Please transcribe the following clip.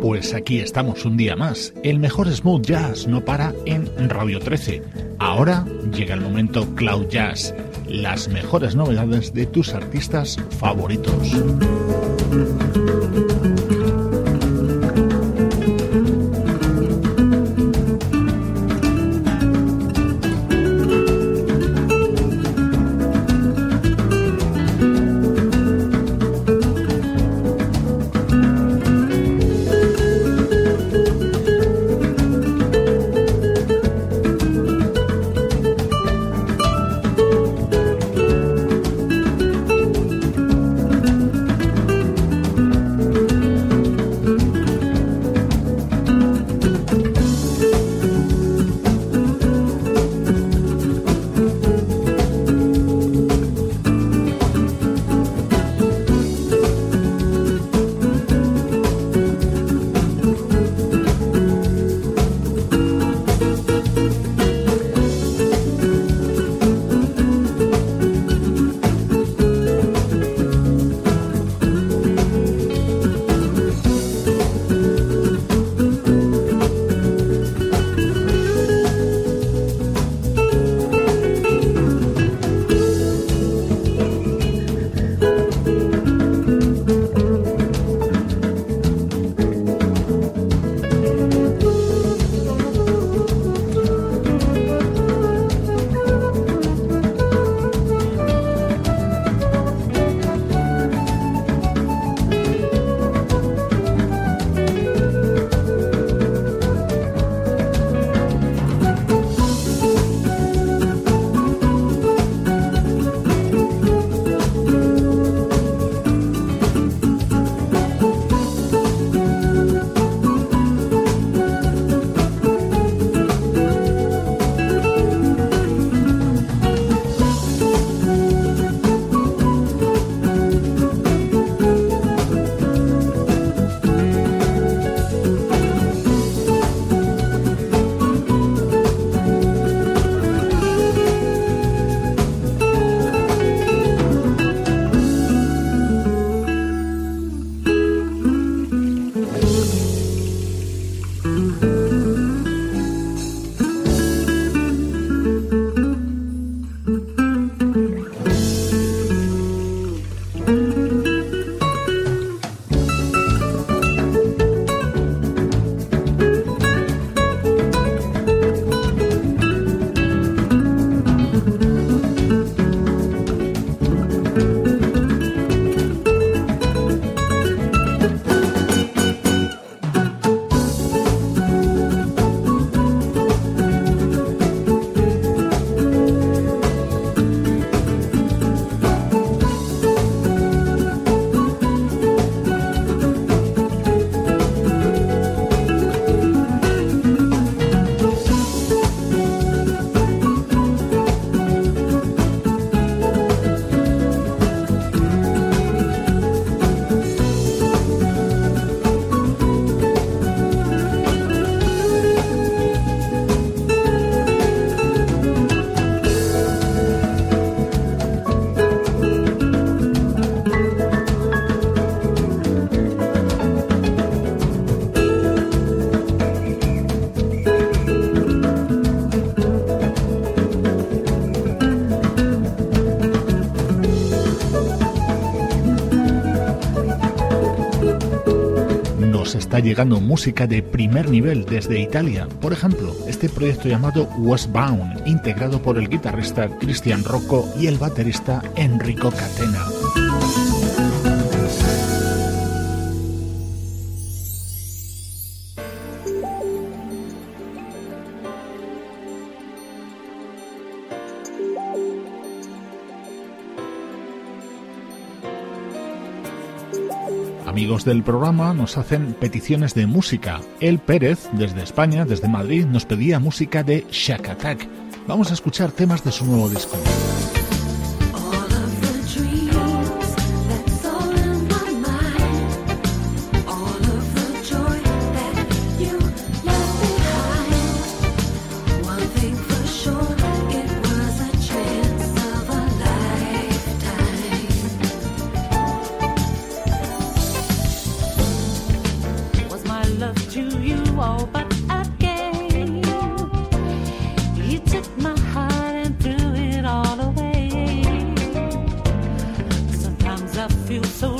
Pues aquí estamos un día más. El mejor smooth jazz no para en Radio 13. Ahora llega el momento Cloud Jazz, las mejores novedades de tus artistas favoritos. Está llegando música de primer nivel desde Italia. Por ejemplo, este proyecto llamado Westbound, integrado por el guitarrista Cristian Rocco y el baterista Enrico Catena. Amigos del programa nos hacen peticiones de música. El Pérez, desde España, desde Madrid, nos pedía música de Shack Attack. Vamos a escuchar temas de su nuevo disco. feel so